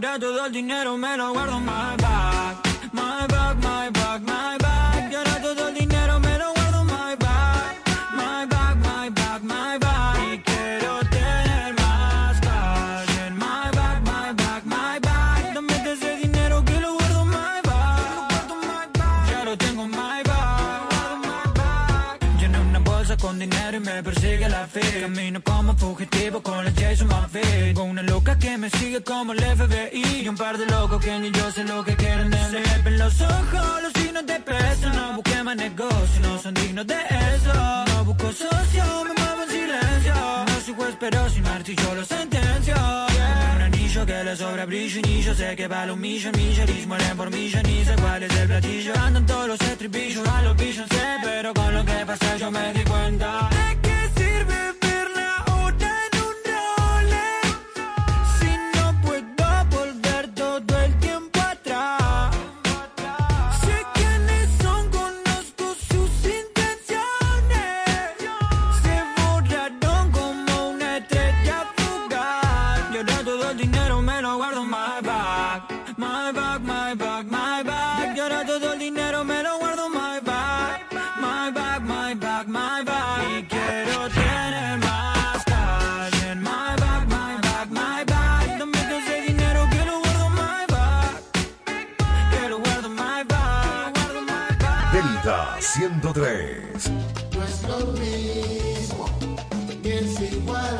Ahora todo el dinero me lo guardo en Camino como fugitivo con el Jason Murphy. Tengo una loca que me sigue como el FBI. Y un par de locos que ni yo sé lo que quieren de mí. Se ven los ojos, los signos de peso. No busqué más negocio, no son dignos de eso. No busco socio, me muevo en silencio. No soy juez, pero sin martillo lo sentencio. Tengo un anillo que le sobra brillo y ni yo sé que vale un millón. Millonis mueren por millón y sé cuál es el platillo. Andan todos los estribillos a los billones, pero con lo que pasa yo me di cuenta. ¿De qué sirve 103. No es lo mismo, ni es igual.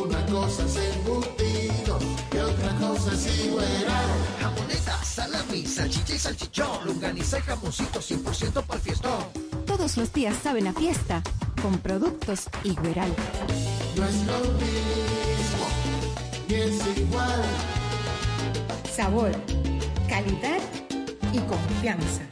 Una cosa es embutido y otra cosa es igual. Jamoneta, salami, salchicha y salchichón, longaniza y jamoncito 100% para el fiestón. Todos los días saben a fiesta con productos Igueral. No es lo mismo, ni es igual. Sabor, calidad y confianza.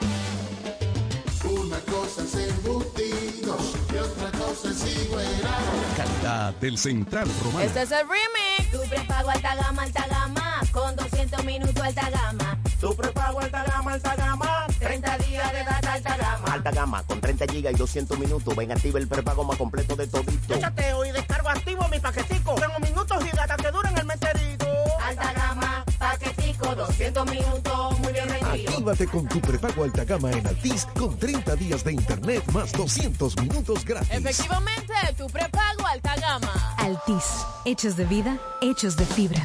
Calidad del Central Romano. Este es el remix. Tu prepago alta gama, alta gama, con 200 minutos alta gama. Tu prepago alta gama, alta gama. 30 días de data alta gama. Alta gama, con 30 gigas y 200 minutos. Ven, activa el prepago más completo de todito. Yo chateo y descargo activo mi paquetico. Tengo minutos y data que duran 200 minutos, muy bien rendido. Actívate con tu prepago alta gama en Altis con 30 días de internet más 200 minutos gratis. Efectivamente, tu prepago alta gama. Altis, hechos de vida, hechos de fibra.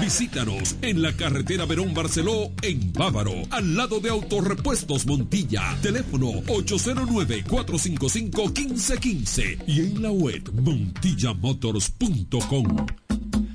Visítanos en la carretera Verón Barceló, en Bávaro, al lado de Autorepuestos Montilla. Teléfono 809-455-1515 y en la web montillamotors.com.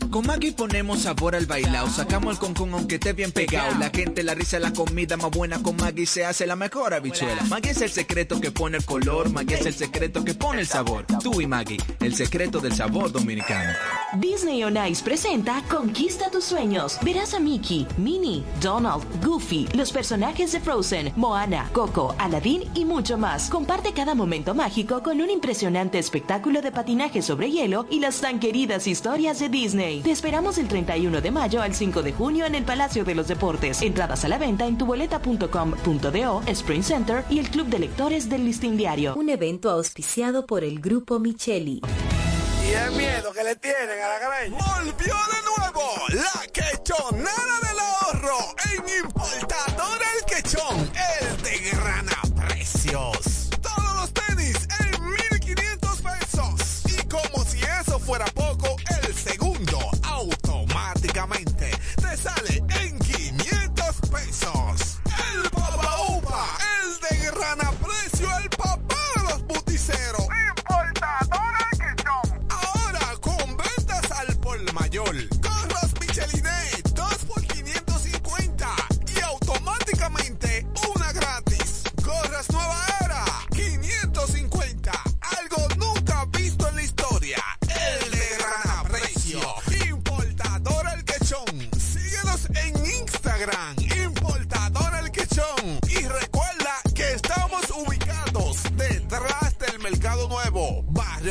Con Maggie ponemos sabor al bailao, sacamos el concón aunque esté bien pegado. La gente, la risa, la comida más buena con Maggie se hace la mejor habichuela. Maggie es el secreto que pone el color, Maggie es el secreto que pone el sabor. Tú y Maggie, el secreto del sabor dominicano. Disney on Ice presenta Conquista tus sueños. Verás a Mickey, Minnie, Donald, Goofy, los personajes de Frozen, Moana, Coco, Aladdin y mucho más. Comparte cada momento mágico con un impresionante espectáculo de patinaje sobre hielo y las tan queridas historias de Disney. Te esperamos el 31 de mayo al 5 de junio en el Palacio de los Deportes. Entradas a la venta en tuboleta.com.do, Spring Center y el Club de Lectores del Listín Diario. Un evento auspiciado por el Grupo Micheli. Y el miedo que le tienen a la cabeza. Volvió de nuevo la quechonera del ahorro en Importador El Quechón, el de gran precios. Todos los tenis en 1500 pesos. Y como si eso fuera automáticamente. Te sale en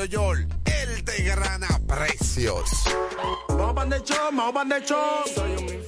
Yol, el de grana precios. Vamos de show, vamos de show. Soy un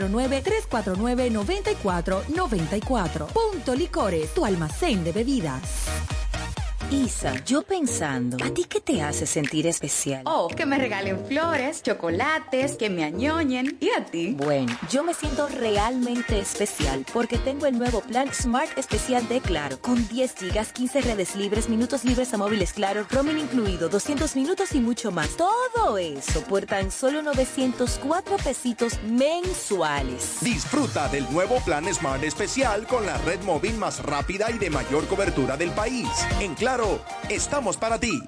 349-9494. Punto Licores, tu almacén de bebidas. Isa, yo pensando, ¿a ti qué te hace sentir especial? Oh, que me regalen flores, chocolates, que me añoñen. ¿Y a ti? Bueno, yo me siento realmente especial porque tengo el nuevo plan Smart Especial de Claro, con 10 gigas, 15 redes libres, minutos libres a móviles Claro, roaming incluido, 200 minutos y mucho más. Todo eso por tan solo 904 pesitos mensuales. Disfruta del nuevo plan Smart Especial con la red móvil más rápida y de mayor cobertura del país. En Claro estamos para ti.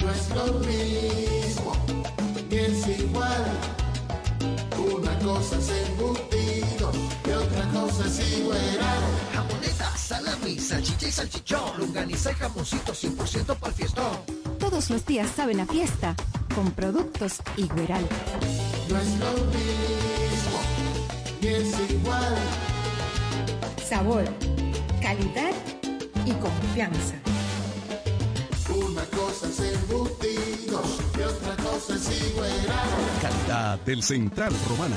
No es lo mismo, ni es igual. Una cosa es embutido y otra cosa es igual. Jamoneta, salami, salchicha y salchichón, lunganiza y jamoncito 100% para el fiestón. Todos los días saben a fiesta con productos Igueral. No es lo mismo, ni es igual. Sabor, calidad y confianza. Una cosa es embutidos y otra cosa es igual. Calidad del Central Romana.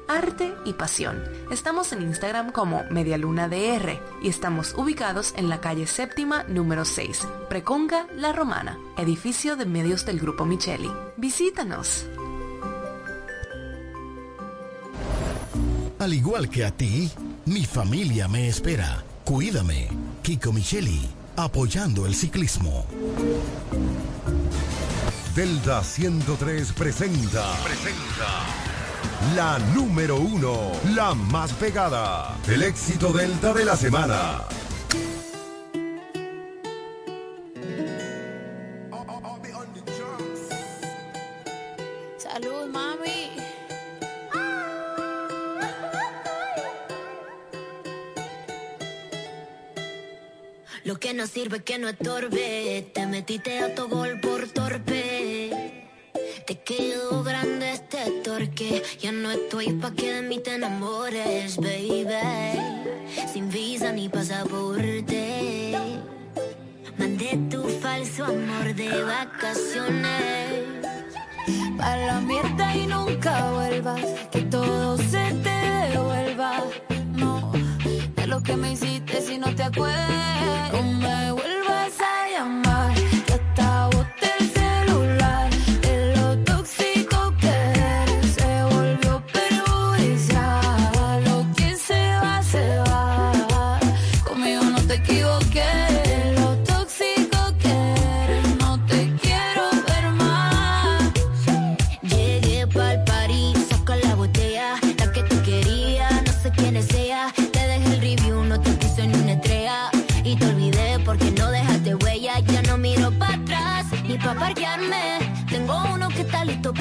arte y pasión. Estamos en Instagram como MedialunaDR y estamos ubicados en la calle séptima número 6, Preconga La Romana, edificio de medios del Grupo Micheli. Visítanos. Al igual que a ti, mi familia me espera. Cuídame, Kiko Micheli, apoyando el ciclismo. Delta 103 presenta. Presenta la número uno, la más pegada, el éxito delta de la semana. Salud, mami. Lo que no sirve que no estorbe, te metiste a tu gol por torpe te quedó grande este torque. Ya no estoy pa' que de mí te enamores, baby. Sin visa ni pasaporte. Mandé tu falso amor de vacaciones. Pa' la mierda y nunca vuelvas. Que todo se te devuelva. No, de lo que me hiciste si no te acuerdas. No vuelvas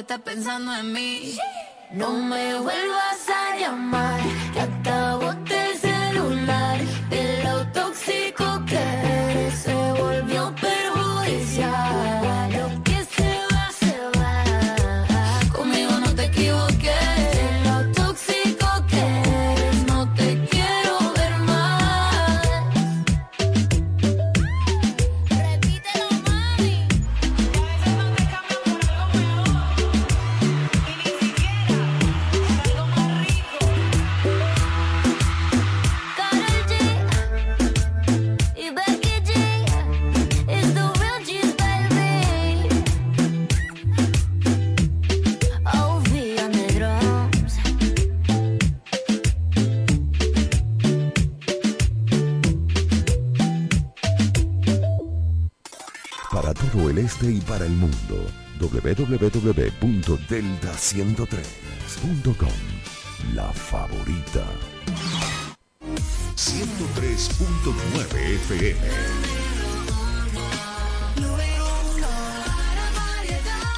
está pensando para el mundo. www.delta103.com La favorita. 103.9 FM.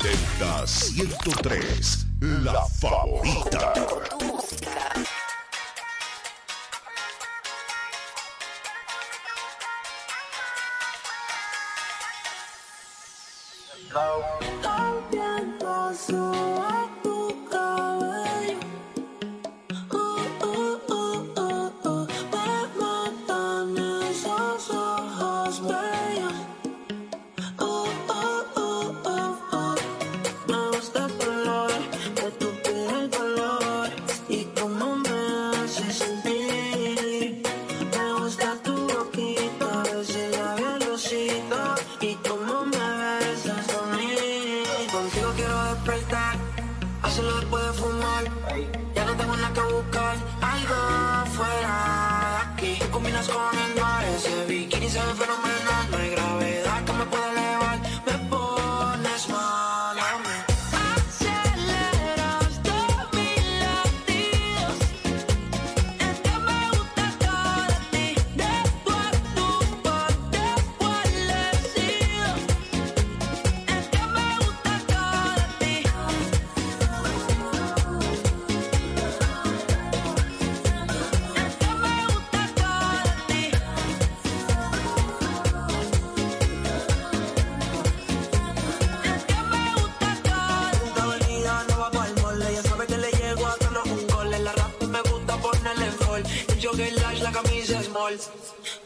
Delta 103, la favorita.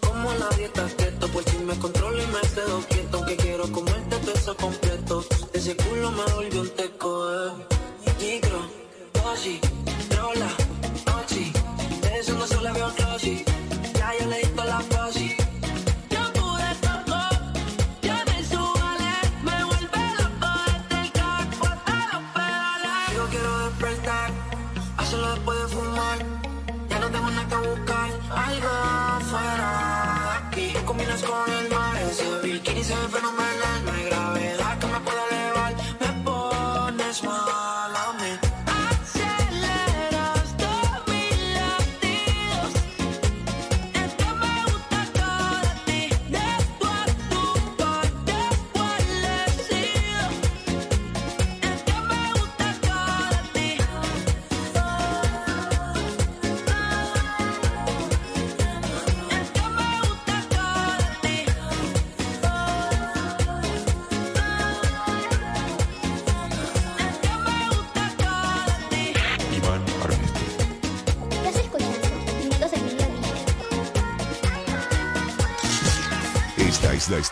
Como la dieta keto, por si me controlo y me quedo quieto. Aunque quiero comerte todo eso completo. Ese culo me volvió un teco, eh. Micro, dosis, trola, oxi. Eso no se le veo un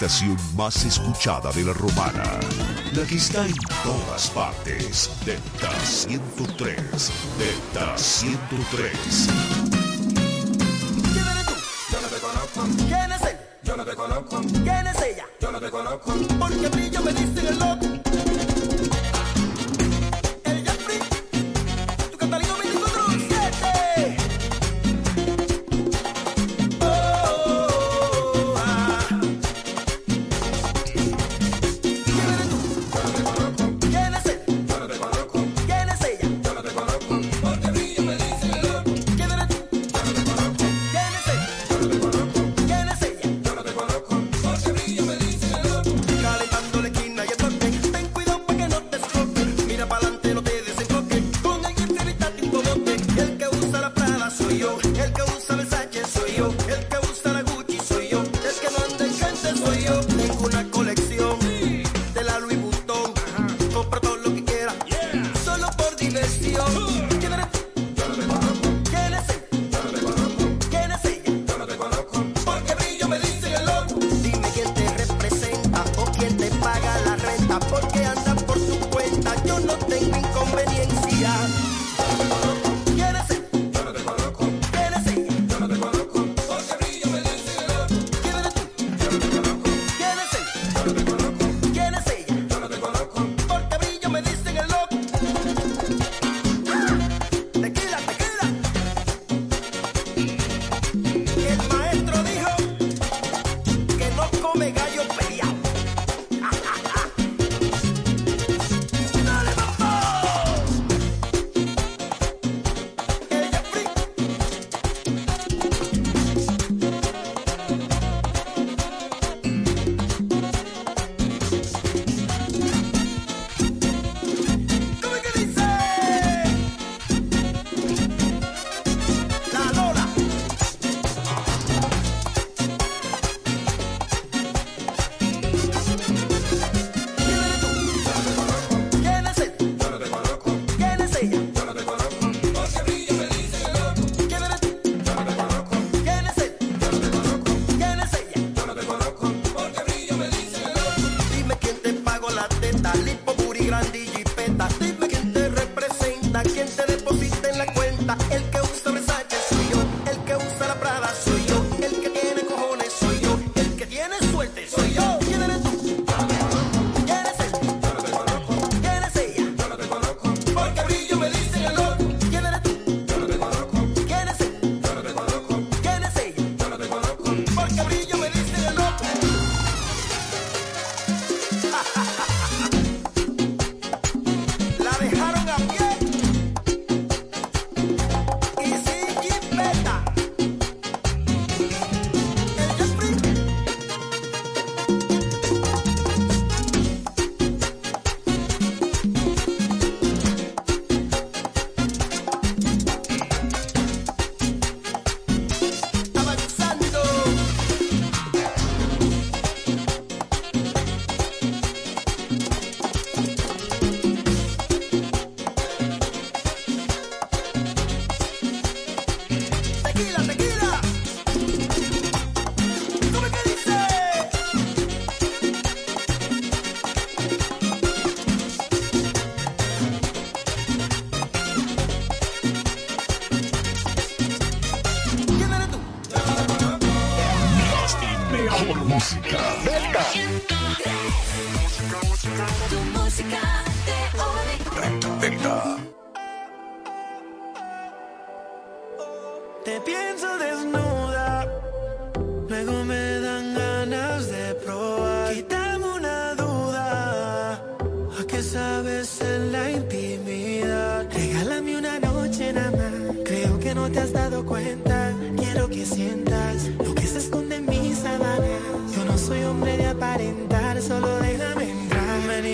estación más escuchada de la romana. La que está en todas partes. Delta 103. Delta 103. ¿Quién eres tú? Yo no te conozco. ¿Quién es él? Yo no te conozco. ¿Quién es ella? Yo no te conozco. Porque brillo me dicen el loco.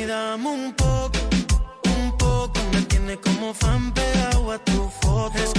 Dame un poco, un poco. Me tiene como fan pegado a tu foto. Es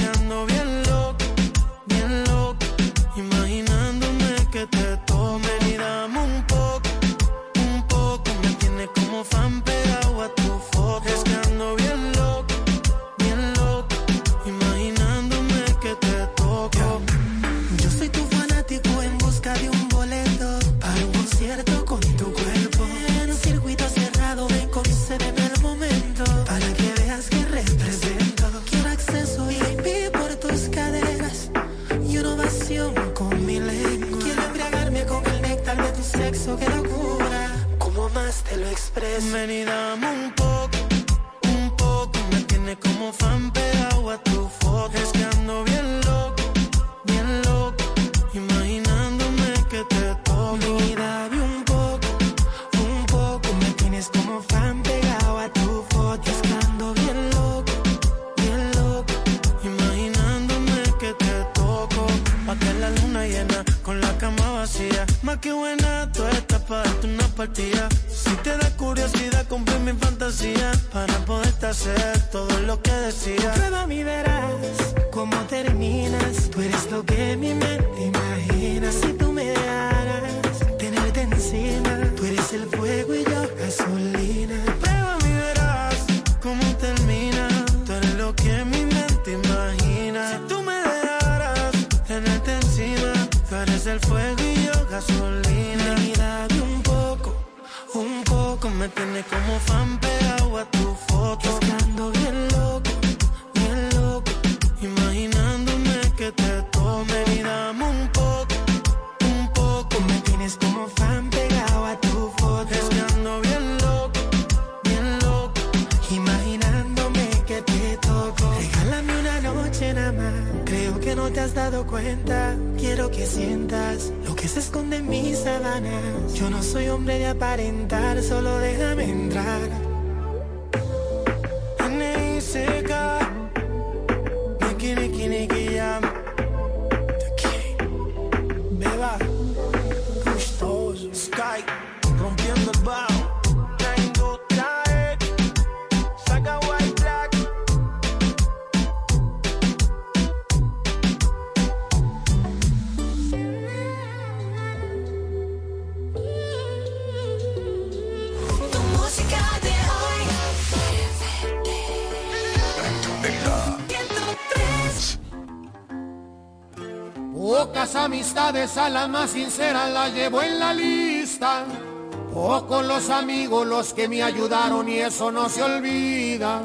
no te has dado cuenta. Quiero que sientas lo que se esconde en mis sábanas. Yo no soy hombre de aparentar, solo déjame entrar. Niki, niki, niki, a más sincera la llevo en la lista. Pocos los amigos los que me ayudaron y eso no se olvida.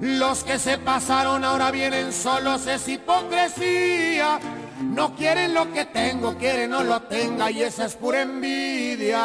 Los que se pasaron ahora vienen solos, es hipocresía. No quieren lo que tengo, quieren no lo tenga y esa es pura envidia.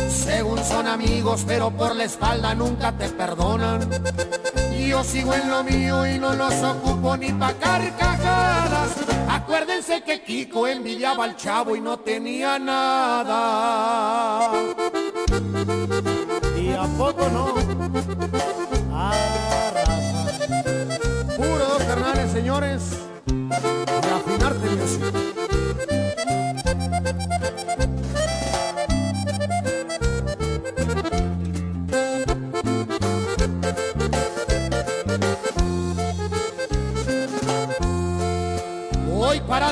Son amigos, pero por la espalda nunca te perdonan. Yo sigo en lo mío y no los ocupo ni pa' carcajadas. Acuérdense que Kiko envidiaba al chavo y no tenía nada. ¿Y a poco no? Puro carnal señores, y afinarte.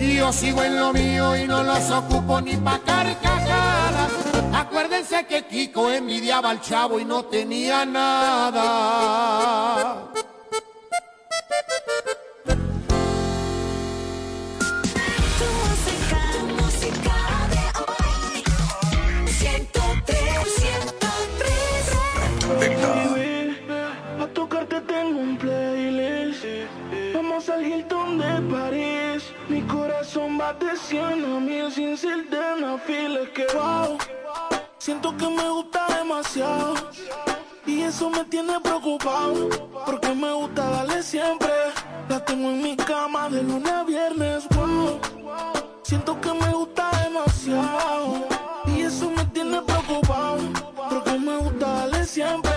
Y yo sigo en lo mío y no los ocupo ni pa' carcajadas. Acuérdense que Kiko envidiaba al chavo y no tenía nada. música, música de hoy. 103, 103. Baby, a tocarte tengo un playlist. Vamos al Hilton de París. Mi corazón va deseando a mí sin ser de que wow, siento que me gusta demasiado. Y eso me tiene preocupado. Porque me gusta darle siempre. La tengo en mi cama de lunes a viernes. Wow, siento que me gusta demasiado. Y eso me tiene preocupado. Porque me gusta darle siempre.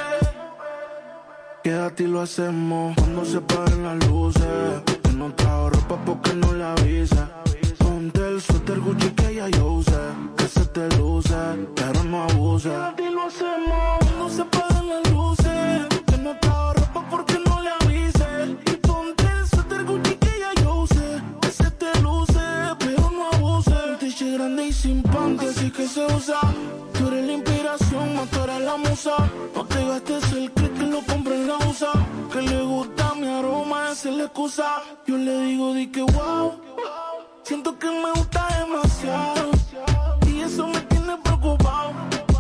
Quédate y lo hacemos cuando se paren las luces. No trajo ropa porque no le avisa. Ponte el suéter Gucci que ya yo usé. Que se te luce, pero no abuse. Quédate y lo hacemos cuando se paren las luces. Grande y sin panty, así que se usa. Tú eres la inspiración, más tú eres la musa. No te gastes el que lo compre en la USA. Que le gusta mi aroma, es la excusa. Yo le digo, di que wow. Siento que me gusta demasiado. Y eso me tiene preocupado.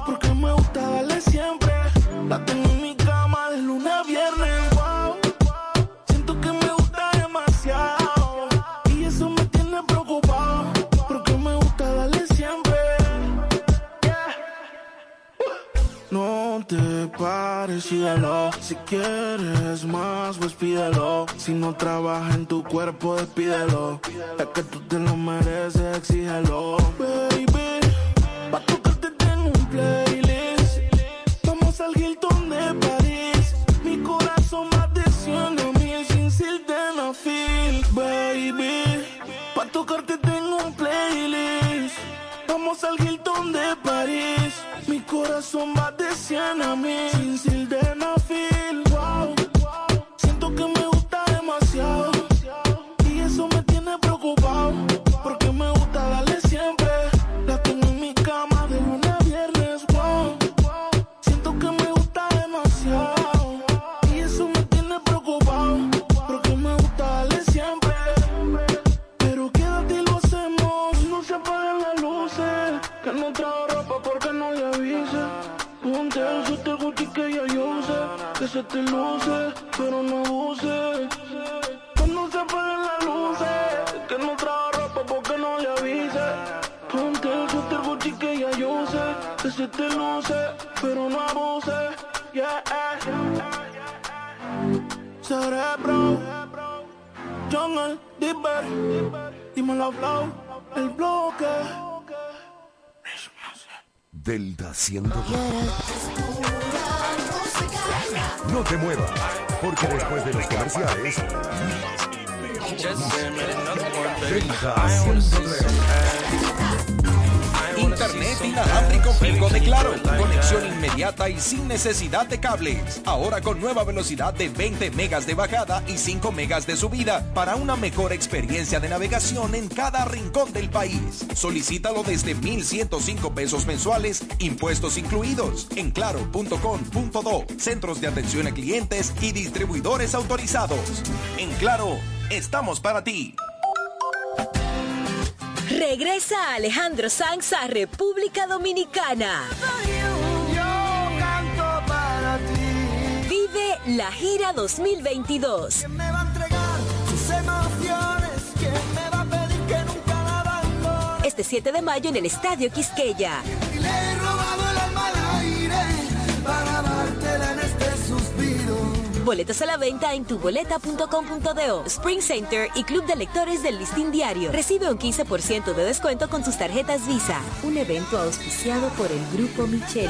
Porque me gusta darle siempre. La tengo en mi cama de lunes a viernes. No te pares, síguelo. Si quieres más, pues pídelo. Si no trabaja en tu cuerpo, despídelo. Es que tú te lo mereces, exígelo. Baby, pa' tocarte tengo un playlist. Vamos al Hilton de París. Mi corazón va deseando a mí sin sildenafil. Baby, pa' tocarte tengo un playlist. Vamos al Hilton de. Mi corazón va deseando a mí sin sildenafil. Sin necesidad de cables. Ahora con nueva velocidad de 20 megas de bajada y 5 megas de subida para una mejor experiencia de navegación en cada rincón del país. Solicítalo desde 1,105 pesos mensuales, impuestos incluidos, en claro.com.do, centros de atención a clientes y distribuidores autorizados. En Claro, estamos para ti. Regresa Alejandro Sanz a República Dominicana. Nunca la abandone? Este 7 de mayo en el Estadio Quisqueya. Y le he robado el alma al aire para dártela en este suspiro. Boletos a la venta en tuboleta.com.do, Spring Center y Club de Lectores del Listín Diario. Recibe un 15% de descuento con sus tarjetas Visa. Un evento auspiciado por el Grupo Micheli.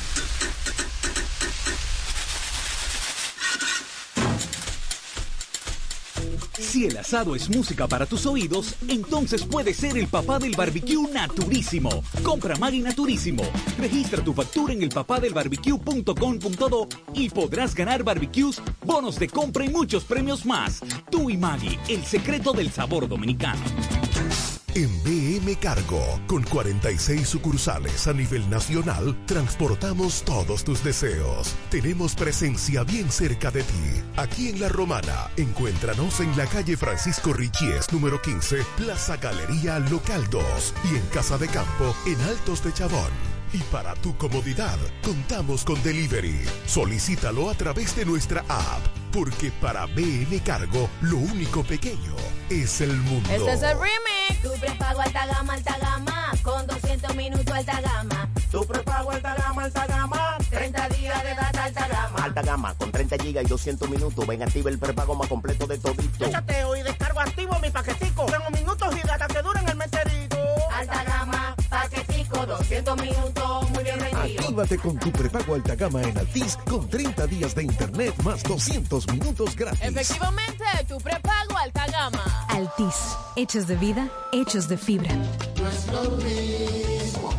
Si el asado es música para tus oídos, entonces puede ser el papá del barbecue naturísimo. Compra Maggi Naturísimo. Registra tu factura en elpapadelbarbecue.com.do y podrás ganar barbecues, bonos de compra y muchos premios más. Tú y Maggi, el secreto del sabor dominicano. En BM Cargo, con 46 sucursales a nivel nacional, transportamos todos tus deseos. Tenemos presencia bien cerca de ti. Aquí en La Romana, encuéntranos en la calle Francisco Richies, número 15, Plaza Galería Local 2 y en Casa de Campo, en Altos de Chabón. Y para tu comodidad, contamos con delivery. Solicítalo a través de nuestra app, porque para BM Cargo, lo único pequeño es el mundo. Este es el remix. Tu prepago alta gama, alta gama, con 200 minutos alta gama. Tu prepago alta gama, alta gama, 30 días de data alta gama. alta gama, con 30 gigas y 200 minutos. Ven, activa el prepago más completo de todito. Échate y descargo activo mi paquetico. Tengo minutos y data que duran el meserito. Alta gama, 200 minutos, muy bien rendido. Actívate con tu prepago alta gama en Altis con 30 días de internet más 200 minutos gratis. Efectivamente, tu prepago alta gama. Altis, hechos de vida, hechos de fibra. No es lo mismo,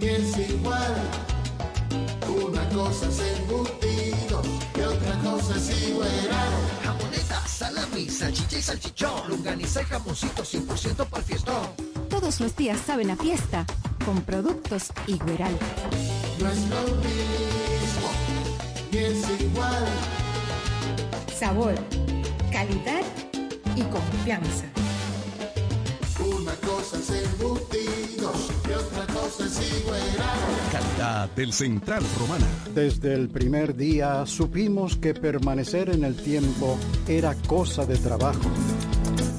ni es igual. Una cosa es embutido y otra cosa es igual. Jamoneta, salami, salchicha y salchichón. Lunganiza y jamoncito 100% para el fiestón. Todos los días saben a fiesta con productos Igueral. No es lo mismo, ni es igual. Sabor, calidad y confianza. Una cosa es embutido y otra cosa es igual. Calidad del Central Romana. Desde el primer día supimos que permanecer en el tiempo era cosa de trabajo.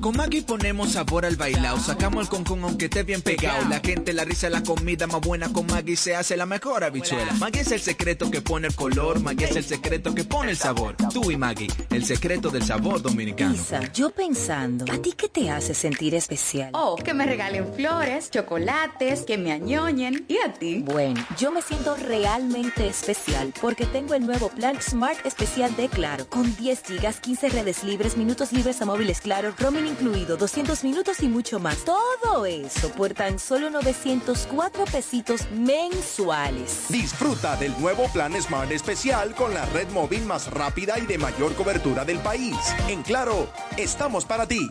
Con Maggie ponemos sabor al bailao, sacamos el concón aunque esté bien pegado. La gente, la risa, la comida más buena con Maggie se hace la mejor habichuela. Maggie es el secreto que pone el color, Maggie es el secreto que pone el sabor. Tú y Maggie, el secreto del sabor dominicano. Isa, yo pensando, ¿a ti qué te hace sentir especial? Oh, que me regalen flores, chocolates, que me añoñen. ¿Y a ti? Bueno, yo me siento realmente especial porque tengo el nuevo plan Smart especial de Claro, con 10 gigas, 15 redes libres, minutos libres a móviles Claro, roaming incluido, 200 minutos y mucho más. Todo eso por tan solo 904 pesitos mensuales. Disfruta del nuevo plan Smart Especial con la red móvil más rápida y de mayor cobertura del país. En Claro, estamos para ti.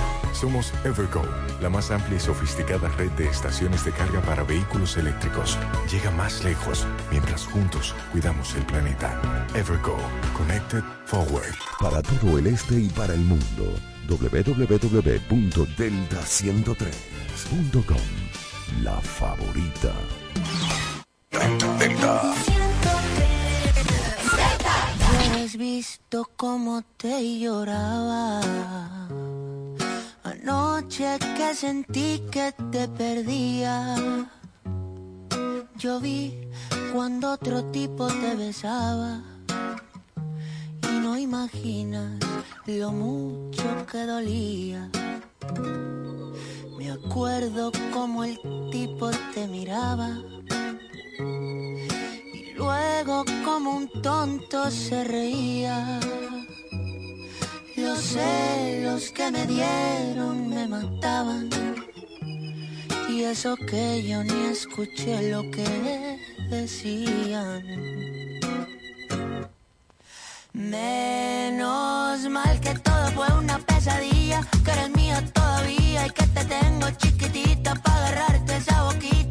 Somos Evergo, la más amplia y sofisticada red de estaciones de carga para vehículos eléctricos. Llega más lejos mientras juntos cuidamos el planeta. Evergo, Connected Forward. Para todo el este y para el mundo, www.delta103.com. La favorita. Delta. has visto cómo te lloraba. Anoche que sentí que te perdía. Yo vi cuando otro tipo te besaba. Y no imaginas lo mucho que dolía. Me acuerdo como el tipo te miraba. Y luego como un tonto se reía. Los celos que me dieron me mataban. Y eso que yo ni escuché lo que decían. Menos mal que todo fue una pesadilla, que eres mía todavía y que te tengo chiquitita para agarrarte esa boquita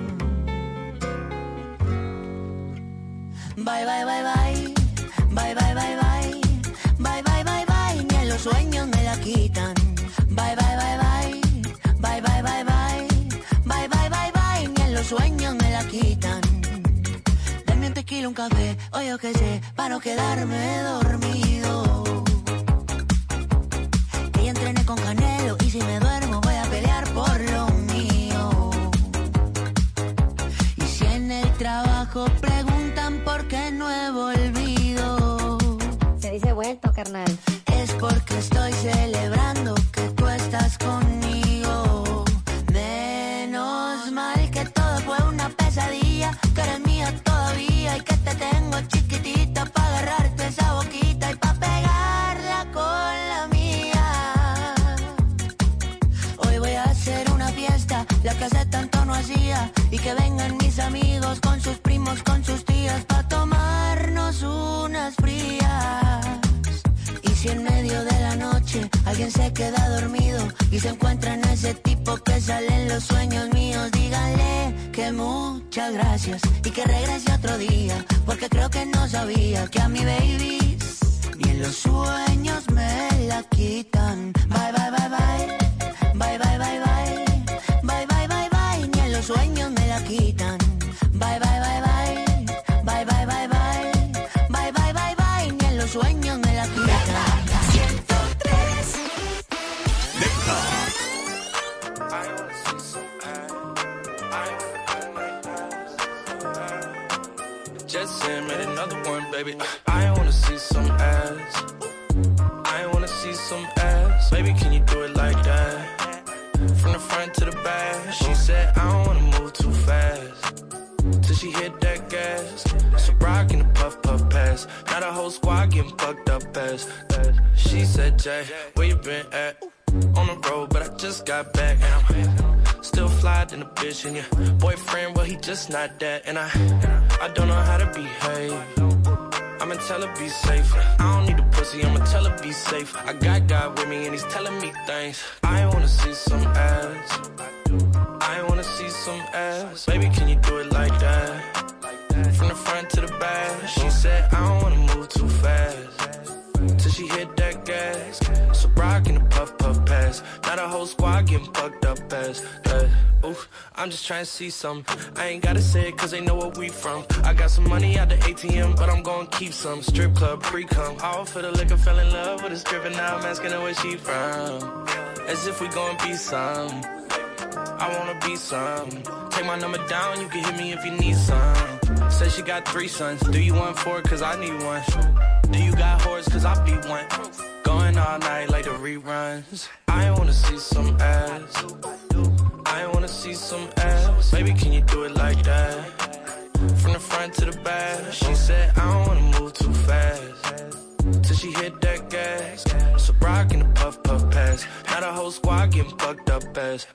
Bye, bye, bye, bye. Bye, bye, bye, bye. Bye, bye, bye, bye. Ni en los sueños me la quitan. Bye, bye, bye, bye. Bye, bye, bye, bye. Bye, bye, bye, bye. Ni en los sueños me la quitan. Dame un tequila, un café, o yo qué sé, para no quedarme dormido. Que ya entrené con Canelo y si me duermo voy a pelear por lo mío. Y si en el trabajo preguntan por qué no he volvido. Se dice vuelto, carnal. Es porque estoy los sueños míos, díganle que muchas gracias y que regrese otro día, porque creo que no sabía que a mi baby ni en los sueños me la quitan. Where you been at? On the road, but I just got back. And I'm still fly than a bitch. And your boyfriend, well, he just not that. And I, I don't know how to behave. I'ma tell her be safe. I don't need a pussy, I'ma tell her be safe. I got God with me and he's telling me things. I wanna see some ass. I wanna see some ass. Baby, can you do it like that? From the front to the back. She said, she hit that gas. So rock in the puff puff pass. Not a whole squad getting fucked up fast. Uh, ooh, I'm just trying to see some. I ain't gotta say it cause they know where we from. I got some money out the ATM, but I'm gonna keep some. Strip club, pre-cum. All for the liquor, fell in love with a stripper. Now I'm asking her where she from. As if we gon' be some. I wanna be some. Take my number down, you can hit me if you need some. Say she got three sons. Do you want four? Cause I need one. Do you got whores? Cause I be one. Going all night like the reruns. I wanna see some ass. I wanna see some ass. Baby, can you do it like that? From the front to the back. She said, I don't wanna move too fast. Till she hit that gas. So rock in the puff puff pass. Now the whole squad getting fucked up fast.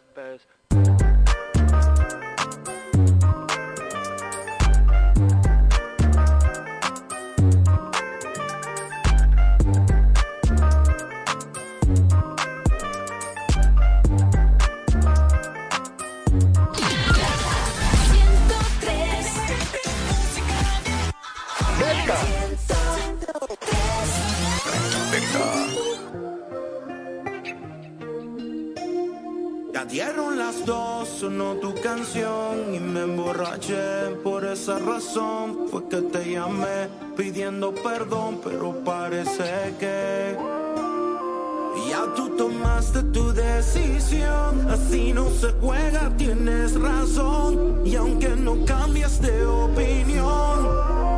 Dieron las dos, sonó tu canción y me emborraché. Por esa razón fue que te llamé pidiendo perdón, pero parece que ya tú tomaste tu decisión. Así no se juega, tienes razón. Y aunque no cambias de opinión,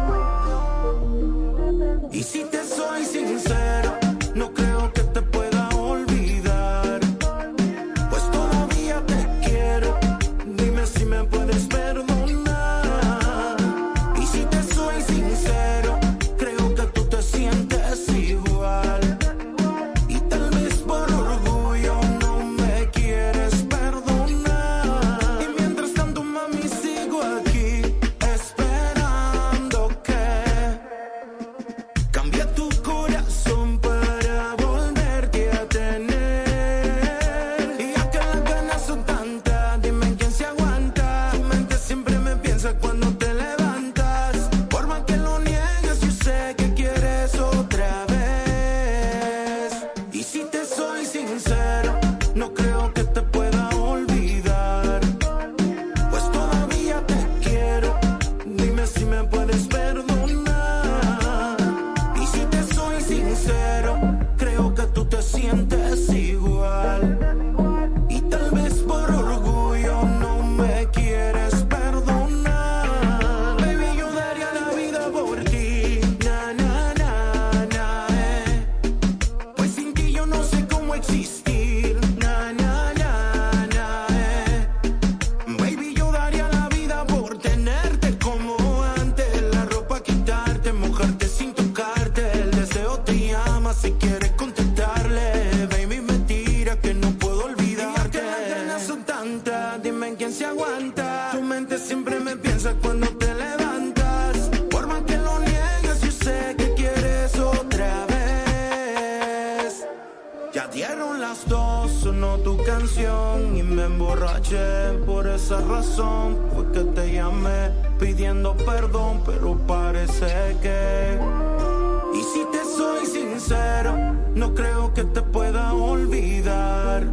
no creo que te pueda olvidar.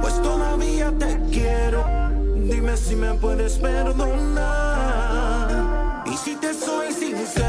Pues todavía te quiero, dime si me puedes perdonar. Y si te soy sincero.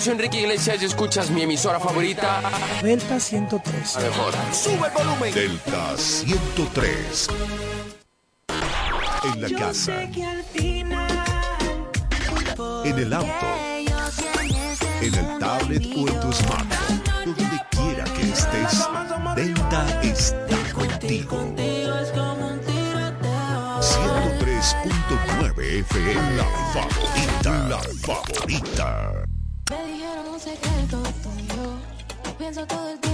soy Enrique Iglesias y escuchas mi emisora favorita. Delta 103. A mejor. Sube el volumen. Delta 103. En la casa. En el auto. En el tablet o en tu smartphone. Donde quiera que estés, Delta está contigo. 103.9 FM, la favorita, la favorita. Me dijeron un secreto tuyo. Pienso todo el tiempo.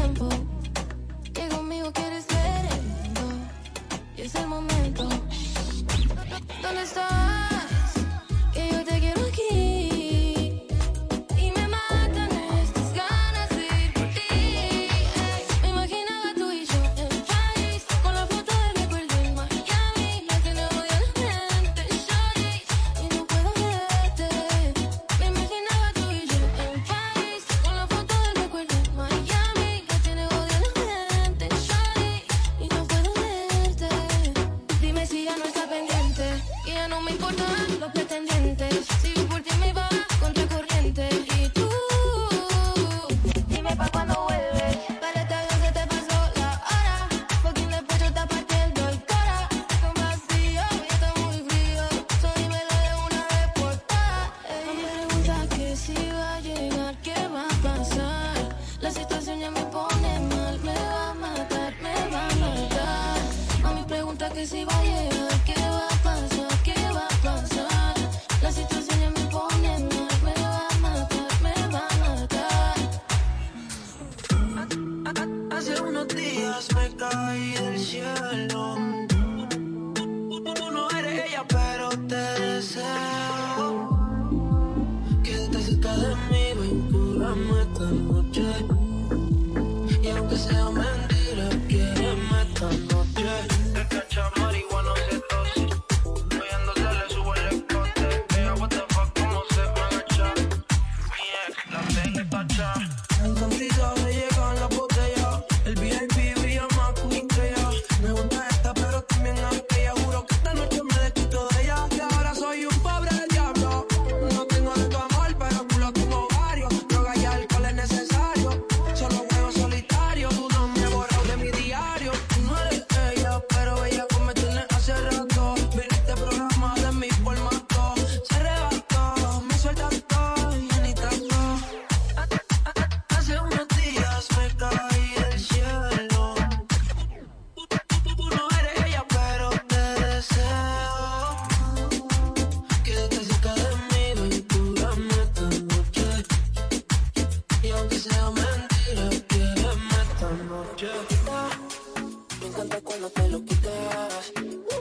Me encanta cuando te lo quitas.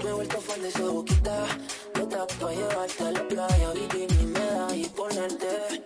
Me he vuelto fan de esa boquita. Lo trato a llevarte a la playa, bikini, me da y ponerte.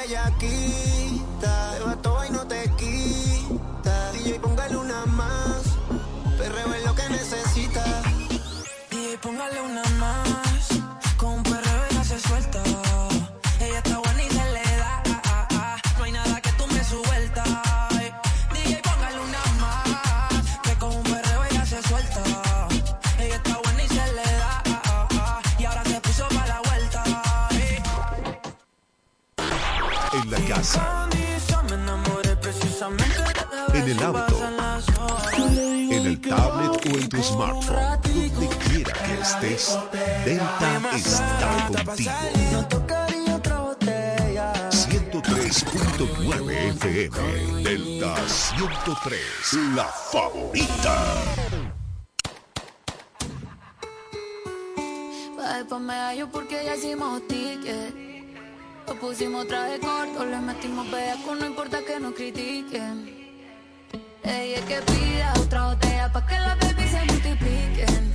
bellaquita. Te va toda y no te quita. FM Delta 103, la favorita. Después me hallo porque ya hicimos ticket. Nos pusimos traje corto, le metimos bellaco, no importa que nos critiquen. Ella es que pida otra botella pa' que la baby se multipliquen.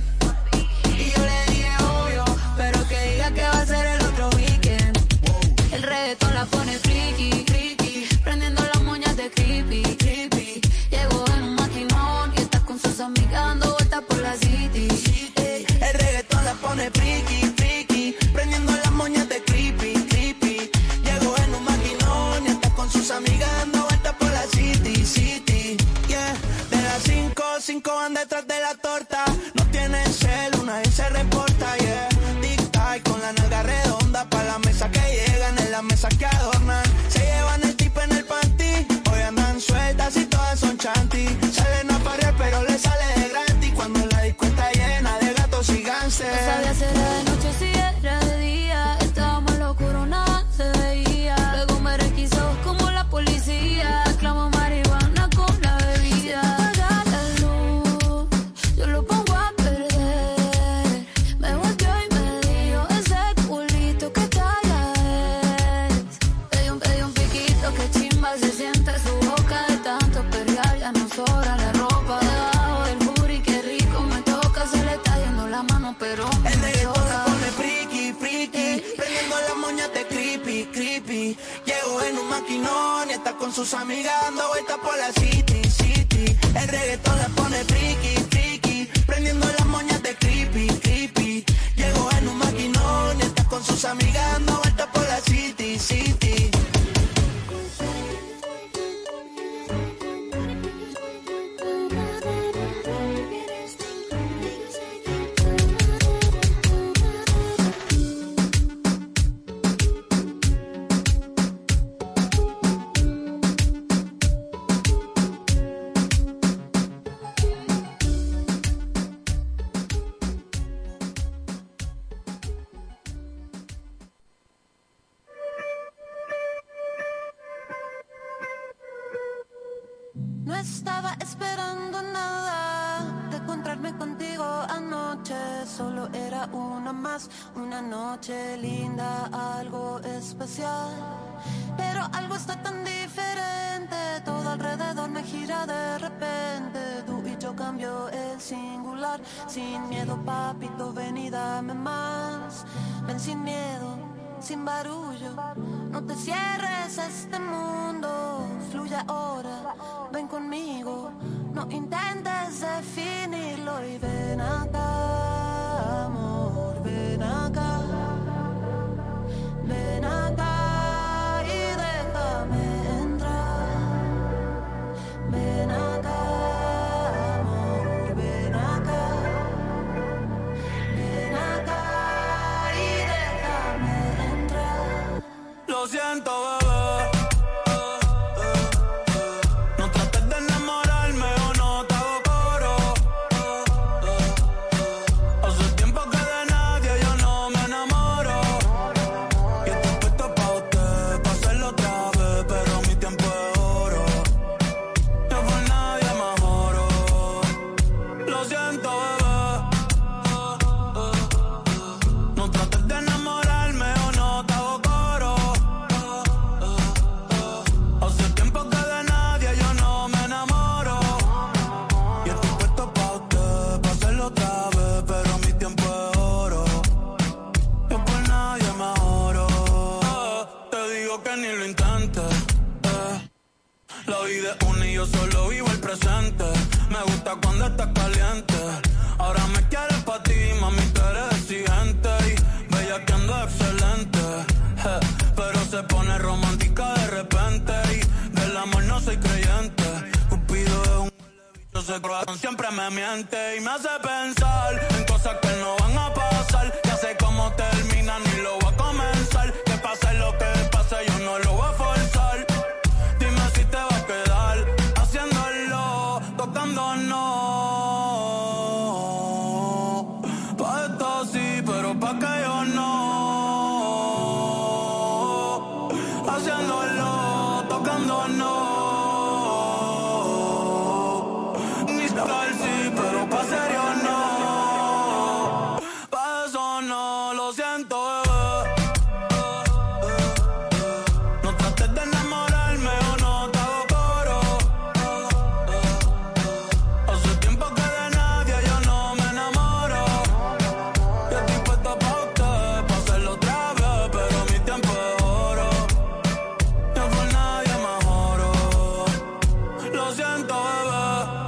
我想走。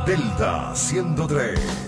Delta 103.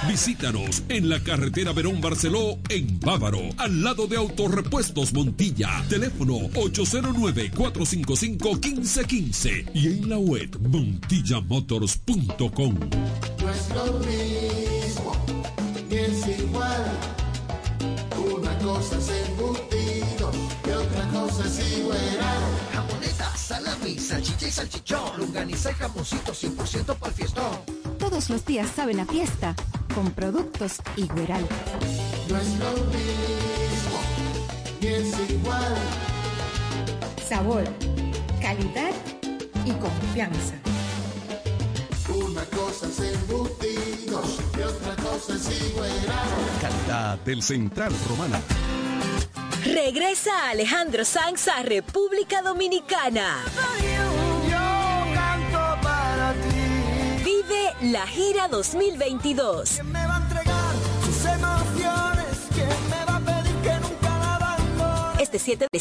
Visítanos en la carretera Verón Barceló, en Bávaro, al lado de Autorepuestos Montilla. Teléfono 809-455-1515 y en la web montillamotors.com. No es lo mismo, ni es igual. Una cosa es embutido y otra cosa es igual. Salami, salchicha y salchichón, longaniza y jamoncito 100% para el fiestón. Todos los días saben a fiesta con productos Igueral. No es lo mismo, ni es igual. Sabor, calidad y confianza. Una cosa es embutidos y otra cosa es igual. Calidad del Central Romana. Regresa Alejandro Sanz a República Dominicana. Yo canto para ti. Vive la gira 2022. Me va a entregar sus emociones. ¿Quién me va a pedir que nunca la abandone? Este 7 de